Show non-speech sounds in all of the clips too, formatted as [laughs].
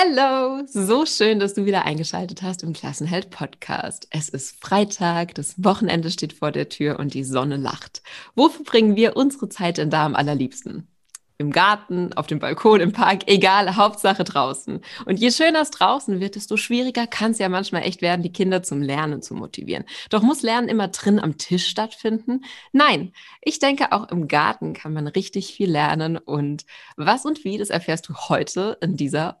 Hello, so schön, dass du wieder eingeschaltet hast im Klassenheld Podcast. Es ist Freitag, das Wochenende steht vor der Tür und die Sonne lacht. Wofür bringen wir unsere Zeit denn da am allerliebsten? im Garten, auf dem Balkon, im Park, egal, Hauptsache draußen. Und je schöner es draußen wird, desto schwieriger kann es ja manchmal echt werden, die Kinder zum Lernen zu motivieren. Doch muss Lernen immer drin am Tisch stattfinden? Nein, ich denke, auch im Garten kann man richtig viel lernen. Und was und wie, das erfährst du heute in dieser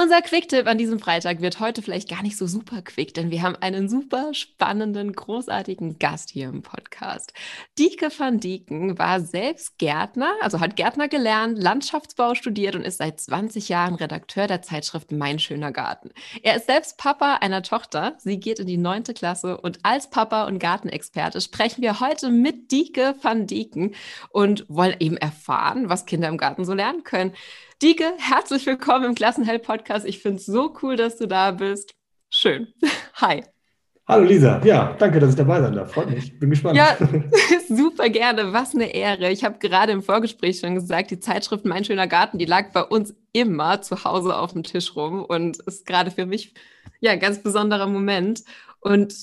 Unser Quick-Tipp an diesem Freitag wird heute vielleicht gar nicht so super quick, denn wir haben einen super spannenden, großartigen Gast hier im Podcast. Dieke van Dieken war selbst Gärtner, also hat Gärtner gelernt, Landschaftsbau studiert und ist seit 20 Jahren Redakteur der Zeitschrift Mein schöner Garten. Er ist selbst Papa einer Tochter. Sie geht in die neunte Klasse und als Papa und Gartenexperte sprechen wir heute mit Dieke van Dieken und wollen eben erfahren, was Kinder im Garten so lernen können. Dieke, herzlich willkommen im Klassenheld-Podcast. Ich finde es so cool, dass du da bist. Schön. [laughs] Hi. Hallo Lisa, ja, danke, dass ich dabei sein darf. Freut mich, bin gespannt. Ja, [laughs] [laughs] super gerne. Was eine Ehre. Ich habe gerade im Vorgespräch schon gesagt, die Zeitschrift Mein schöner Garten, die lag bei uns immer zu Hause auf dem Tisch rum und ist gerade für mich ja ein ganz besonderer Moment. Und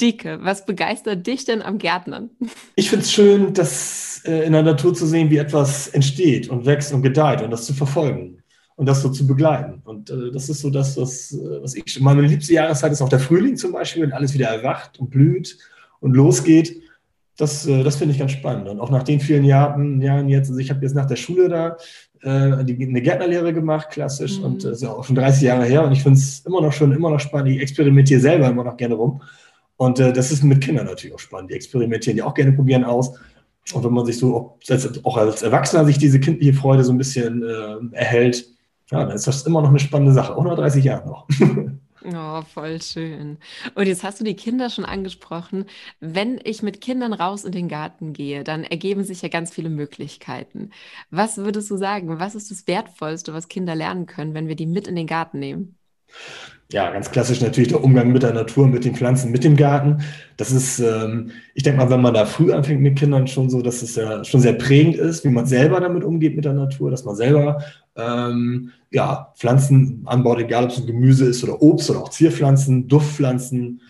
Dicke, was begeistert dich denn am Gärtnern? [laughs] Ich finde es schön, das äh, in der Natur zu sehen, wie etwas entsteht und wächst und gedeiht und das zu verfolgen und das so zu begleiten. Und äh, das ist so das, was, äh, was ich. Meine liebste Jahreszeit ist auch der Frühling zum Beispiel, wenn alles wieder erwacht und blüht und losgeht. Das, äh, das finde ich ganz spannend. Und auch nach den vielen Jahren, Jahren jetzt, also ich habe jetzt nach der Schule da äh, die, eine Gärtnerlehre gemacht, klassisch, mhm. und das ist ja auch schon 30 Jahre her. Und ich finde es immer noch schön, immer noch spannend. Ich experimentiere selber immer noch gerne rum. Und äh, das ist mit Kindern natürlich auch spannend. Die experimentieren, die auch gerne probieren aus. Und wenn man sich so auch als Erwachsener sich diese kindliche Freude so ein bisschen äh, erhält, ja, dann ist das immer noch eine spannende Sache. Auch nach 30 Jahren noch. Oh, [laughs] voll schön. Und jetzt hast du die Kinder schon angesprochen. Wenn ich mit Kindern raus in den Garten gehe, dann ergeben sich ja ganz viele Möglichkeiten. Was würdest du sagen? Was ist das Wertvollste, was Kinder lernen können, wenn wir die mit in den Garten nehmen? Ja, ganz klassisch natürlich der Umgang mit der Natur, mit den Pflanzen, mit dem Garten. Das ist, ähm, ich denke mal, wenn man da früh anfängt mit Kindern, schon so, dass es ja schon sehr prägend ist, wie man selber damit umgeht mit der Natur, dass man selber ähm, ja, Pflanzen anbaut, egal ob es ein Gemüse ist oder Obst oder auch Zierpflanzen, Duftpflanzen.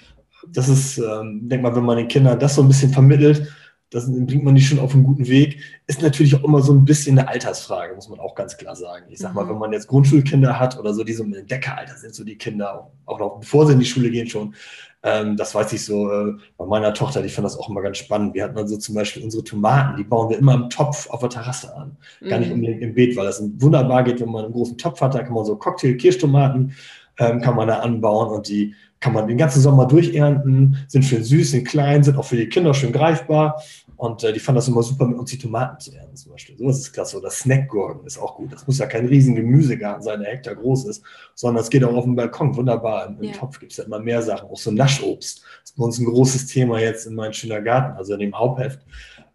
Das ist, ähm, denke mal, wenn man den Kindern das so ein bisschen vermittelt, das bringt man die schon auf einen guten Weg. Ist natürlich auch immer so ein bisschen eine Altersfrage, muss man auch ganz klar sagen. Ich sag mal, mhm. wenn man jetzt Grundschulkinder hat oder so, die so im Entdeckeralter sind, so die Kinder, auch noch bevor sie in die Schule gehen schon, ähm, das weiß ich so äh, bei meiner Tochter, die fand das auch immer ganz spannend. Wir hatten also zum Beispiel unsere Tomaten, die bauen wir immer im Topf auf der Terrasse an. Gar nicht mhm. unbedingt im Beet, weil das wunderbar geht, wenn man einen großen Topf hat, da kann man so Cocktail-Kirschtomaten ähm, kann man da anbauen und die kann man den ganzen Sommer durchernten, sind schön süß, sind klein, sind auch für die Kinder schön greifbar. Und äh, die fanden das immer super, mit uns die Tomaten zu ernten zum Beispiel. So ist es klasse. Oder Snackgurken ist auch gut. Das muss ja kein riesen Gemüsegarten sein, der Hektar groß ist, sondern es geht auch auf dem Balkon. Wunderbar. Im, im ja. Topf gibt es ja immer mehr Sachen. Auch so Naschobst. Das ist bei uns ein großes Thema jetzt in meinem schöner Garten, also in dem Hauptheft,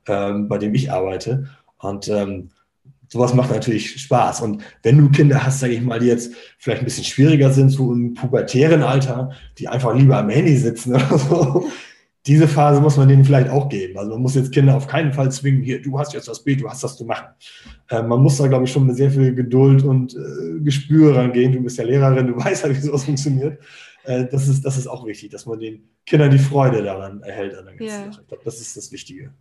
ähm, bei dem ich arbeite. Und ähm, sowas macht natürlich Spaß. Und wenn du Kinder hast, sage ich mal, die jetzt vielleicht ein bisschen schwieriger sind, so im pubertären Alter, die einfach lieber am Handy sitzen [laughs] oder so, diese Phase muss man denen vielleicht auch geben. Also man muss jetzt Kinder auf keinen Fall zwingen, hier, du hast jetzt das Bild, du hast das zu machen. Äh, man muss da, glaube ich, schon mit sehr viel Geduld und äh, Gespür rangehen. Du bist ja Lehrerin, du [laughs] weißt ja, wie sowas funktioniert. Äh, das, ist, das ist auch wichtig, dass man den Kindern die Freude daran erhält an der ganzen yeah. Sache. Ich glaube, das ist das Wichtige.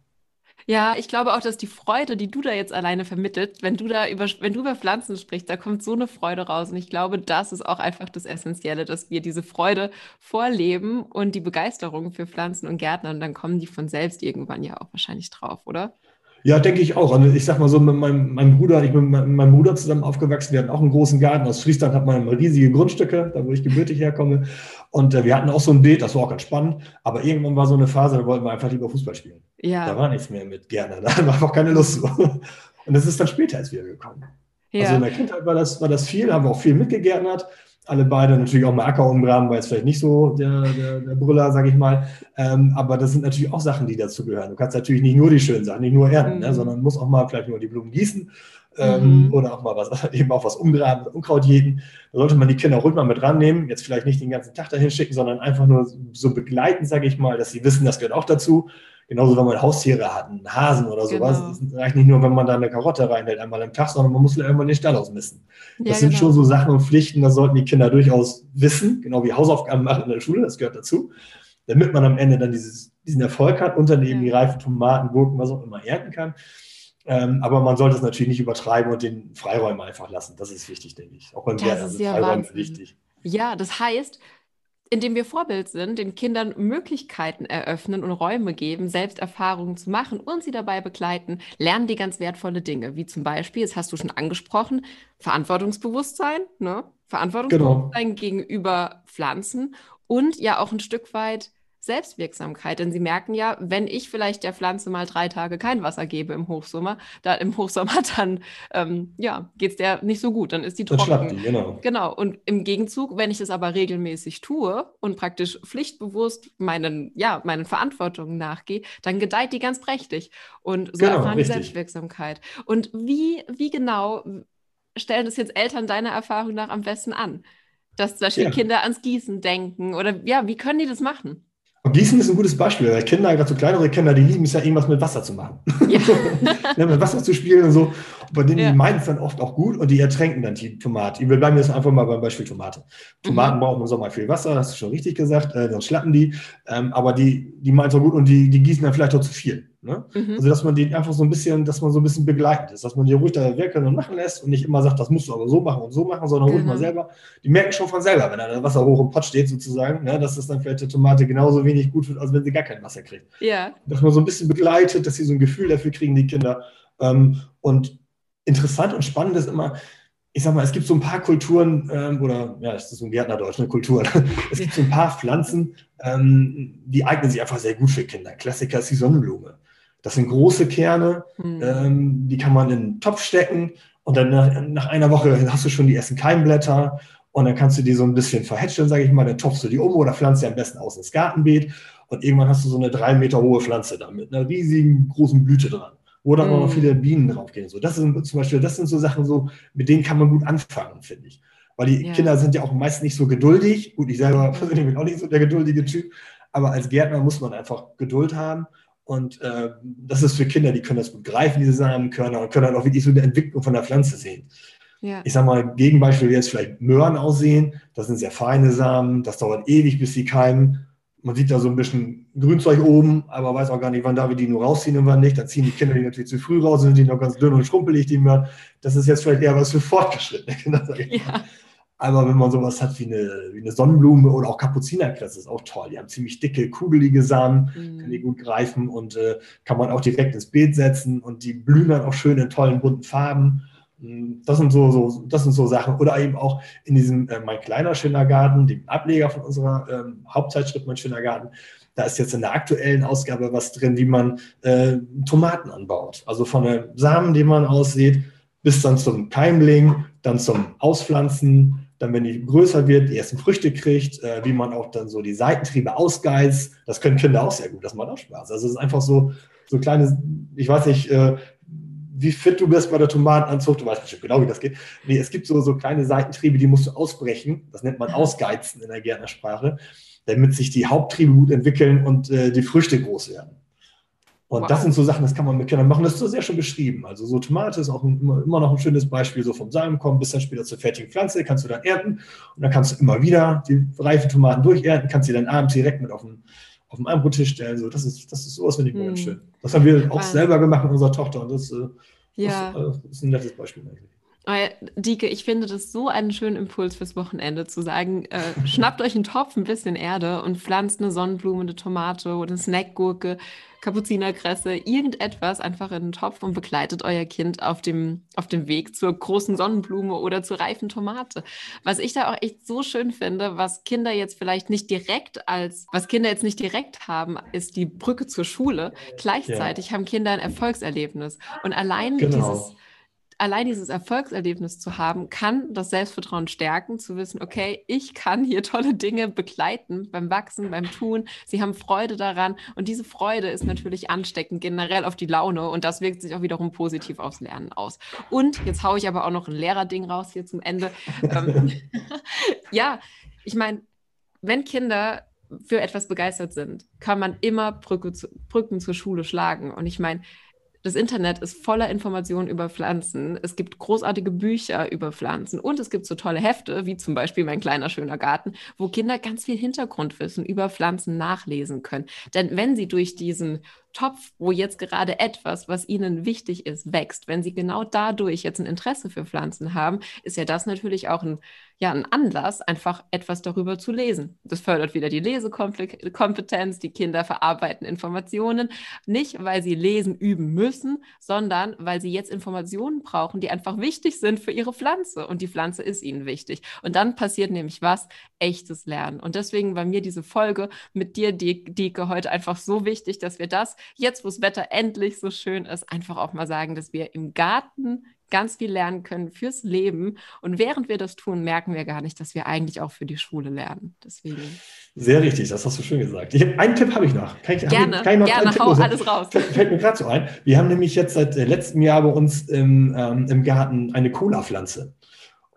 Ja, ich glaube auch, dass die Freude, die du da jetzt alleine vermittelt, wenn du da über, wenn du über Pflanzen sprichst, da kommt so eine Freude raus. Und ich glaube, das ist auch einfach das Essentielle, dass wir diese Freude vorleben und die Begeisterung für Pflanzen und Gärtner. Und dann kommen die von selbst irgendwann ja auch wahrscheinlich drauf, oder? Ja, denke ich auch. Und ich sag mal so, mit meinem, meinem Bruder, ich bin mit meinem Bruder zusammen aufgewachsen. Wir hatten auch einen großen Garten. Aus Friesland hat man riesige Grundstücke, da wo ich gebürtig herkomme. Und äh, wir hatten auch so ein Beet, das war auch ganz spannend. Aber irgendwann war so eine Phase, da wollten wir einfach lieber Fußball spielen. Ja. Da war nichts mehr mit gerne. Da war einfach keine Lust. [laughs] Und das ist dann später erst wieder gekommen. Ja. Also in der Kindheit war das, war das viel, haben wir auch viel mitgegärtnert. Alle beide natürlich auch mal Acker umgraben, war jetzt vielleicht nicht so der, der, der Brüller, sage ich mal. Ähm, aber das sind natürlich auch Sachen, die dazu gehören. Du kannst natürlich nicht nur die schönen Sachen, nicht nur ernten, ne, mhm. ne, sondern musst auch mal vielleicht nur die Blumen gießen ähm, mhm. oder auch mal was, [laughs] eben auch was umgraben, Unkraut jäten. Da sollte man die Kinder ruhig mal mit rannehmen. Jetzt vielleicht nicht den ganzen Tag dahin schicken, sondern einfach nur so begleiten, sage ich mal, dass sie wissen, das gehört auch dazu. Genauso, wenn man Haustiere hat, einen Hasen oder sowas. Genau. Das reicht nicht nur, wenn man da eine Karotte reinhält, einmal am Tag, sondern man muss irgendwann den Stall ausmisten. Das ja, sind genau. schon so Sachen und Pflichten, das sollten die Kinder durchaus wissen, genau wie Hausaufgaben machen in der Schule, das gehört dazu, damit man am Ende dann dieses, diesen Erfolg hat, unternehmen ja. die reifen Tomaten, Gurken, was auch immer ernten kann. Ähm, aber man sollte es natürlich nicht übertreiben und den Freiräumen einfach lassen. Das ist wichtig, denke ich. Auch beim Gärtnern sind ja Freiräume Wahnsinn. wichtig. Ja, das heißt, indem wir Vorbild sind, den Kindern Möglichkeiten eröffnen und Räume geben, selbst Erfahrungen zu machen und sie dabei begleiten, lernen die ganz wertvolle Dinge, wie zum Beispiel, das hast du schon angesprochen, Verantwortungsbewusstsein, ne? Verantwortungsbewusstsein genau. gegenüber Pflanzen und ja auch ein Stück weit Selbstwirksamkeit, denn sie merken ja, wenn ich vielleicht der Pflanze mal drei Tage kein Wasser gebe im Hochsommer, da im Hochsommer [laughs] dann ähm, ja, geht es der nicht so gut, dann ist die trocken. Die, genau. genau. Und im Gegenzug, wenn ich das aber regelmäßig tue und praktisch pflichtbewusst meinen, ja, meinen Verantwortungen nachgehe, dann gedeiht die ganz prächtig. Und so genau, erfahren die Selbstwirksamkeit. Und wie, wie genau stellen das jetzt Eltern deiner Erfahrung nach am besten an? Dass zum Beispiel ja. Kinder ans Gießen denken oder ja, wie können die das machen? Und Gießen ist ein gutes Beispiel, weil Kinder, gerade so kleinere Kinder, die lieben es ja irgendwas mit Wasser zu machen. Ja. [laughs] ja, mit Wasser zu spielen und so. Und bei denen ja. die meinen es dann oft auch gut und die ertränken dann die Tomate. Wir bleiben jetzt einfach mal beim Beispiel Tomate. Tomaten mhm. brauchen im Sommer viel Wasser, hast du schon richtig gesagt, äh, sonst schlappen die. Ähm, aber die, die meinen es auch gut und die, die gießen dann vielleicht auch zu viel. Ne? Mhm. Also dass man die einfach so ein bisschen, dass man so ein bisschen begleitet ist, dass man die ruhig da wirken und machen lässt und nicht immer sagt, das musst du aber so machen und so machen, sondern ruhig mal mhm. selber. Die merken schon von selber, wenn da Wasser hoch im Pott steht sozusagen, ne, dass das dann vielleicht der Tomate genauso wenig gut wird, als wenn sie gar kein Wasser kriegt. Ja. Dass man so ein bisschen begleitet, dass sie so ein Gefühl dafür kriegen, die Kinder. Ähm, und interessant und spannend ist immer, ich sag mal, es gibt so ein paar Kulturen, ähm, oder ja, das ist so ein Gärtnerdeutsch, eine Kultur. es gibt so ein paar Pflanzen, ähm, die eignen sich einfach sehr gut für Kinder. Klassiker ist die Sonnenblume. Das sind große Kerne, mhm. ähm, die kann man in einen Topf stecken und dann nach, nach, einer Woche hast du schon die ersten Keimblätter und dann kannst du die so ein bisschen verhätscheln, sage ich mal, dann topfst du die um oder pflanzt sie am besten aus ins Gartenbeet und irgendwann hast du so eine drei Meter hohe Pflanze da mit einer riesigen großen Blüte dran, wo dann mm. auch noch viele Bienen draufgehen. So, das sind zum Beispiel, das sind so Sachen, so, mit denen kann man gut anfangen, finde ich. Weil die ja. Kinder sind ja auch meist nicht so geduldig. Gut, ich selber persönlich [laughs] bin auch nicht so der geduldige Typ, aber als Gärtner muss man einfach Geduld haben und äh, das ist für Kinder, die können das gut greifen, diese Samenkörner, und können dann auch wirklich so eine Entwicklung von der Pflanze sehen. Ja. Ich sage mal, Gegenbeispiel wie jetzt vielleicht Möhren aussehen. Das sind sehr feine Samen, das dauert ewig, bis sie keimen. Man sieht da so ein bisschen Grünzeug oben, aber weiß auch gar nicht, wann da wir die nur rausziehen und wann nicht. Dann ziehen die Kinder die natürlich zu früh raus, sind die noch ganz dünn und schrumpelig, die Möhren. Das ist jetzt vielleicht eher was für fortgeschrittene Kinder, sage ich ja. mal. Aber wenn man sowas hat wie eine, wie eine Sonnenblume oder auch Kapuzinerkresse, ist auch toll. Die haben ziemlich dicke, kugelige Samen, mhm. können die gut greifen und äh, kann man auch direkt ins Beet setzen und die blühen dann auch schön in tollen, bunten Farben. Mm, das sind so, so, das sind so Sachen. Oder eben auch in diesem äh, Mein kleiner schöner Garten, dem Ableger von unserer ähm, Hauptzeitschrift Mein schöner Garten, da ist jetzt in der aktuellen Ausgabe was drin, wie man äh, Tomaten anbaut. Also von den Samen, die man aussieht, bis dann zum Keimling, dann zum Auspflanzen, dann, wenn die größer wird, die ersten Früchte kriegt, äh, wie man auch dann so die Seitentriebe ausgeizt. Das können Kinder auch sehr gut, das macht auch Spaß. Also es ist einfach so, so kleine, ich weiß nicht, äh, wie fit du bist bei der Tomatenanzucht, du weißt bestimmt genau, wie das geht. Nee, es gibt so, so kleine Seitentriebe, die musst du ausbrechen. Das nennt man Ausgeizen in der Gärtnersprache, damit sich die Haupttriebe gut entwickeln und äh, die Früchte groß werden. Und wow. das sind so Sachen, das kann man mit Kindern machen. Das ist so sehr schon beschrieben. Also so Tomate ist auch ein, immer, immer, noch ein schönes Beispiel, so vom Samen kommen bis dann später zur fertigen Pflanze, kannst du dann ernten und dann kannst du immer wieder die reifen Tomaten durchernten, kannst sie dann abends direkt mit auf den, auf den Armbrottisch stellen. So, das ist, das ist sowas, finde ich hm. schön. Das haben wir auch selber gemacht mit unserer Tochter und das, äh, ja. das, äh, das ist ein nettes Beispiel eigentlich. Dike, ich finde das so einen schönen Impuls fürs Wochenende zu sagen, äh, [laughs] schnappt euch einen Topf, ein bisschen Erde und pflanzt eine Sonnenblume, eine Tomate oder eine Snackgurke, Kapuzinerkresse, irgendetwas einfach in den Topf und begleitet euer Kind auf dem, auf dem Weg zur großen Sonnenblume oder zur reifen Tomate. Was ich da auch echt so schön finde, was Kinder jetzt vielleicht nicht direkt als, was Kinder jetzt nicht direkt haben, ist die Brücke zur Schule. Gleichzeitig ja. haben Kinder ein Erfolgserlebnis. Und allein genau. dieses allein dieses Erfolgserlebnis zu haben, kann das Selbstvertrauen stärken, zu wissen, okay, ich kann hier tolle Dinge begleiten beim Wachsen, beim Tun. Sie haben Freude daran und diese Freude ist natürlich ansteckend generell auf die Laune und das wirkt sich auch wiederum positiv aufs Lernen aus. Und jetzt haue ich aber auch noch ein Lehrerding raus hier zum Ende. Ähm, [laughs] ja, ich meine, wenn Kinder für etwas begeistert sind, kann man immer Brücke zu, Brücken zur Schule schlagen. Und ich meine, das Internet ist voller Informationen über Pflanzen. Es gibt großartige Bücher über Pflanzen und es gibt so tolle Hefte, wie zum Beispiel Mein kleiner schöner Garten, wo Kinder ganz viel Hintergrundwissen über Pflanzen nachlesen können. Denn wenn sie durch diesen Topf, wo jetzt gerade etwas, was ihnen wichtig ist, wächst, wenn sie genau dadurch jetzt ein Interesse für Pflanzen haben, ist ja das natürlich auch ein, ja, ein Anlass, einfach etwas darüber zu lesen. Das fördert wieder die Lesekompetenz, die Kinder verarbeiten Informationen, nicht weil sie lesen üben müssen, sondern weil sie jetzt Informationen brauchen, die einfach wichtig sind für ihre Pflanze und die Pflanze ist ihnen wichtig. Und dann passiert nämlich was? Echtes Lernen. Und deswegen war mir diese Folge mit dir, Dieke, heute einfach so wichtig, dass wir das jetzt, wo das Wetter endlich so schön ist, einfach auch mal sagen, dass wir im Garten ganz viel lernen können fürs Leben. Und während wir das tun, merken wir gar nicht, dass wir eigentlich auch für die Schule lernen. Deswegen. Sehr richtig, das hast du schön gesagt. Ich einen Tipp habe ich noch. Kann ich, gerne, ich, kann ich gerne, hau alles raus. Fällt mir gerade so ein. Wir haben nämlich jetzt seit letztem Jahr bei uns im, ähm, im Garten eine Cola-Pflanze.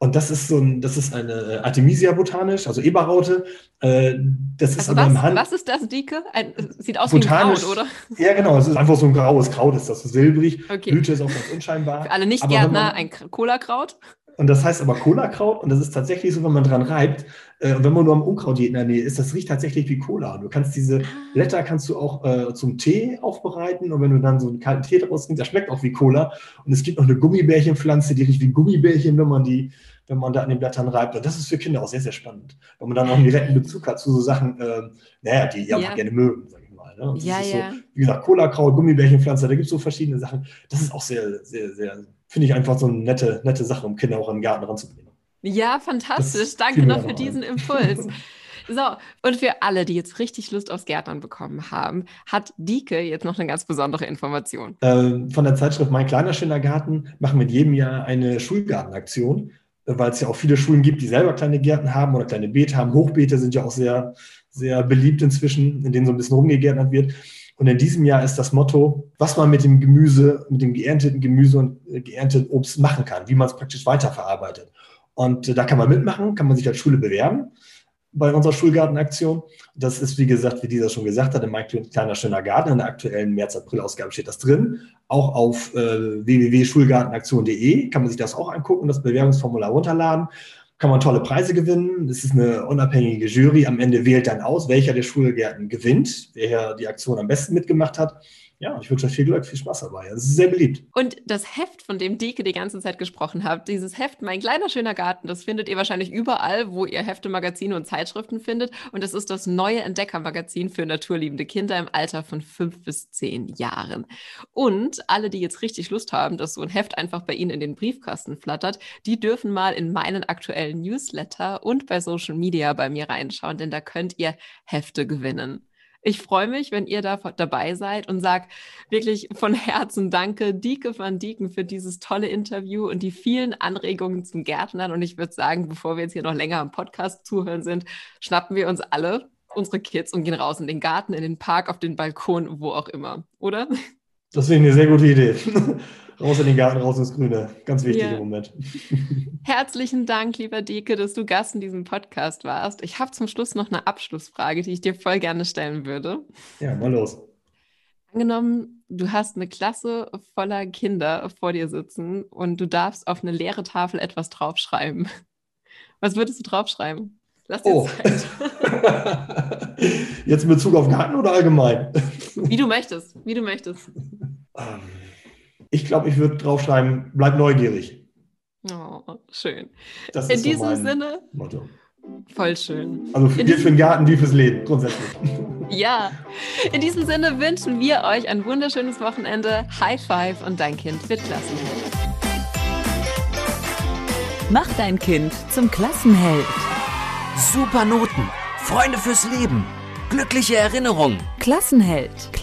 Und das ist so ein, das ist eine äh, Artemisia botanisch, also Eberraute. Äh, das ist also aber was, im Hand. Was ist das, Dike? Ein, sieht aus botanisch, wie ein Kraut, oder? Ja, genau. Es ist einfach so ein graues Kraut, ist das so silbrig. Okay. Blüte ist auch ganz unscheinbar. Für alle Nicht-Gärtner ein Cola-Kraut. Und das heißt aber Cola-Kraut und das ist tatsächlich so, wenn man dran reibt äh, und wenn man nur am Unkraut in der Nähe ist, das riecht tatsächlich wie Cola. Du kannst diese ah. Blätter kannst du auch äh, zum Tee aufbereiten und wenn du dann so einen kalten Tee daraus trinkst, das schmeckt auch wie Cola. Und es gibt noch eine Gummibärchenpflanze, die riecht wie Gummibärchen, wenn man die wenn man da an den Blättern reibt. Und das ist für Kinder auch sehr, sehr spannend, weil man dann auch einen direkten Bezug hat zu so Sachen, äh, naja, die ihr ja. gerne mögen, sag ich mal. Ne? ja, ja. So, wie gesagt, Cola-Kraut, Gummibärchenpflanze, da gibt es so verschiedene Sachen. Das ist auch sehr, sehr, sehr, finde ich einfach so eine nette, nette Sache, um Kinder auch an den Garten ranzubringen. Ja, fantastisch. Danke noch für diesen Impuls. [laughs] So, und für alle, die jetzt richtig Lust aufs Gärtnern bekommen haben, hat Dike jetzt noch eine ganz besondere Information. Ähm, von der Zeitschrift Mein kleiner schöner Garten machen wir in jedem Jahr eine Schulgartenaktion weil es ja auch viele Schulen gibt, die selber kleine Gärten haben oder kleine Beete haben. Hochbeete sind ja auch sehr, sehr beliebt inzwischen, in denen so ein bisschen rumgegärtnert wird. Und in diesem Jahr ist das Motto, was man mit dem Gemüse, mit dem geernteten Gemüse und geernteten Obst machen kann, wie man es praktisch weiterverarbeitet. Und äh, da kann man mitmachen, kann man sich als Schule bewerben bei unserer Schulgartenaktion. Das ist, wie gesagt, wie dieser schon gesagt hat, in mein kleiner schöner Garten. In der aktuellen März-April-Ausgabe steht das drin. Auch auf äh, www.schulgartenaktion.de kann man sich das auch angucken, das Bewerbungsformular runterladen. Kann man tolle Preise gewinnen. Das ist eine unabhängige Jury. Am Ende wählt dann aus, welcher der Schulgärten gewinnt, wer die Aktion am besten mitgemacht hat ja, ich wünsche euch viel Glück, viel Spaß dabei. Es ist sehr beliebt. Und das Heft, von dem Dike die ganze Zeit gesprochen hat, dieses Heft, mein kleiner schöner Garten, das findet ihr wahrscheinlich überall, wo ihr Hefte, Magazine und Zeitschriften findet. Und das ist das neue Entdeckermagazin für naturliebende Kinder im Alter von fünf bis zehn Jahren. Und alle, die jetzt richtig Lust haben, dass so ein Heft einfach bei Ihnen in den Briefkasten flattert, die dürfen mal in meinen aktuellen Newsletter und bei Social Media bei mir reinschauen, denn da könnt ihr Hefte gewinnen. Ich freue mich, wenn ihr da dabei seid und sage wirklich von Herzen Danke, Dieke van Dieken, für dieses tolle Interview und die vielen Anregungen zum Gärtnern. Und ich würde sagen, bevor wir jetzt hier noch länger am Podcast zuhören sind, schnappen wir uns alle unsere Kids und gehen raus in den Garten, in den Park, auf den Balkon, wo auch immer, oder? Das wäre eine sehr gute Idee. [laughs] Raus in den Garten, raus ins Grüne. Ganz wichtig ja. im Moment. [laughs] Herzlichen Dank, lieber Deke, dass du Gast in diesem Podcast warst. Ich habe zum Schluss noch eine Abschlussfrage, die ich dir voll gerne stellen würde. Ja, mal los. Angenommen, du hast eine Klasse voller Kinder vor dir sitzen und du darfst auf eine leere Tafel etwas draufschreiben. Was würdest du draufschreiben? Lass dir oh. Zeit. [laughs] Jetzt in Bezug auf Garten oder allgemein? Wie du möchtest, wie du möchtest. [laughs] Ähm, ich glaube, ich würde draufschreiben, bleib neugierig. Oh, schön. Das In ist so diesem mein Sinne, Motto. voll schön. Also für, gilt für den Garten wie fürs Leben, grundsätzlich. [laughs] Ja, in diesem Sinne wünschen wir euch ein wunderschönes Wochenende. High Five und dein Kind wird Klassenheld. Mach dein Kind zum Klassenheld. Super Noten, Freunde fürs Leben, glückliche Erinnerungen. Klassenheld. Klassenheld.